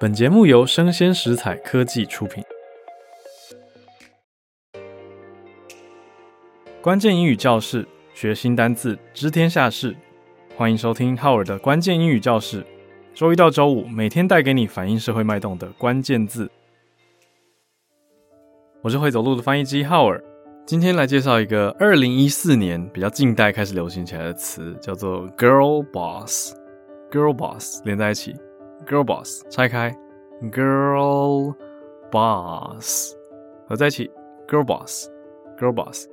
本节目由生鲜食材科技出品。关键英语教室，学新单字，知天下事。欢迎收听浩尔的关键英语教室。周一到周五，每天带给你反映社会脉动的关键字。我是会走路的翻译机浩尔。今天来介绍一个二零一四年比较近代开始流行起来的词，叫做 “girl boss”。girl boss 连在一起，girl boss 拆开，girl boss 合在一起，girl boss，girl boss。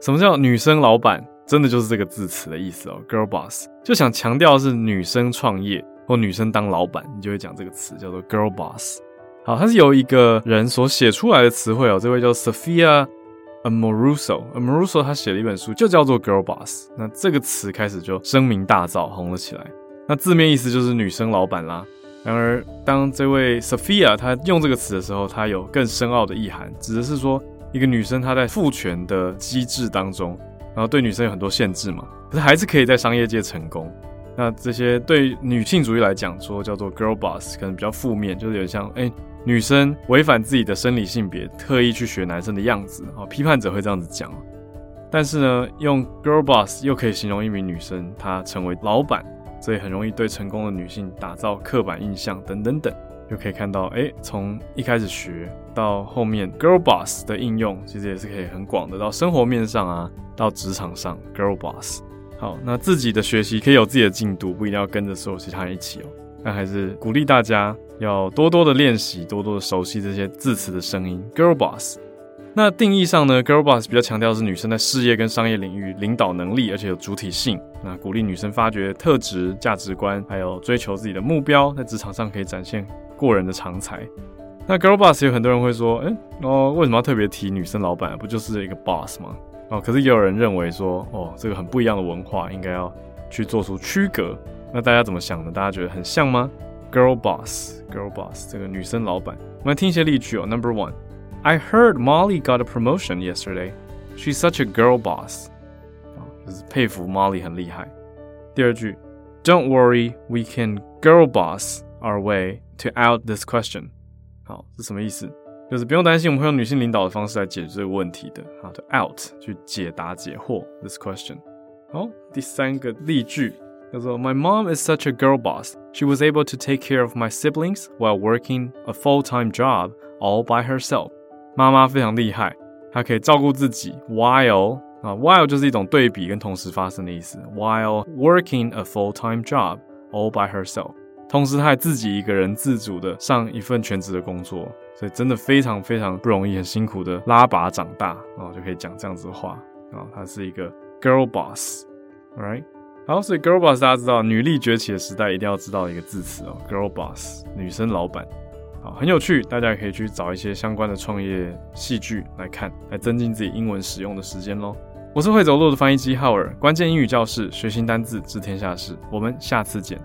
什么叫女生老板？真的就是这个字词的意思哦，girl boss 就想强调是女生创业或女生当老板，你就会讲这个词叫做 girl boss。好，它是由一个人所写出来的词汇哦，这位叫 Sophia。Amoruso，Amoruso 他写了一本书，就叫做《Girl Boss》。那这个词开始就声名大噪，红了起来。那字面意思就是女生老板啦。然而，当这位 Sophia 她用这个词的时候，她有更深奥的意涵，指的是说一个女生她在父权的机制当中，然后对女生有很多限制嘛，可是还是可以在商业界成功。那这些对女性主义来讲说叫做 Girl Boss，可能比较负面，就是有点像哎。女生违反自己的生理性别，特意去学男生的样子，啊，批判者会这样子讲。但是呢，用 girl boss 又可以形容一名女生，她成为老板，所以很容易对成功的女性打造刻板印象，等等等，就可以看到，哎，从一开始学到后面，girl boss 的应用其实也是可以很广的，到生活面上啊，到职场上，girl boss。好，那自己的学习可以有自己的进度，不一定要跟着所有其他人一起哦。但还是鼓励大家要多多的练习，多多的熟悉这些字词的声音。Girl boss，那定义上呢，Girl boss 比较强调是女生在事业跟商业领域领导能力，而且有主体性。那鼓励女生发掘特质、价值观，还有追求自己的目标，在职场上可以展现过人的长才。那 Girl boss 有很多人会说，哎，哦，为什么要特别提女生老板？不就是一个 boss 吗？哦，可是也有人认为说，哦，这个很不一样的文化，应该要去做出区隔。那大家怎么想呢？大家觉得很像吗？Girl boss，girl boss，这个女生老板。我们来听一些例句哦。Number one one，I heard Molly got a promotion yesterday. She's such a girl boss。啊，就是佩服 Molly 很厉害。第二句，Don't worry, we can girl boss our way to out this question。好，是什么意思？就是不用担心，我们会用女性领导的方式来解决这个问题的。好，to out 去解答解惑 this question。好，第三个例句。叫做 My mom is such a girl boss. She was able to take care of my siblings while working a full-time job all by herself. 妈妈非常厉害，她可以照顾自己 while 啊 while 就是一种对比跟同时发生的意思。While working a full-time job all by herself，同时她还自己一个人自主的上一份全职的工作，所以真的非常非常不容易，很辛苦的拉拔长大啊，就可以讲这样子的话啊。她是一个 girl boss，right？好，所以 girl boss 大家知道，女力崛起的时代一定要知道一个字词哦，girl boss，女生老板。很有趣，大家也可以去找一些相关的创业戏剧来看，来增进自己英文使用的时间喽。我是会走路的翻译机浩尔，关键英语教室，学新单字，知天下事。我们下次见。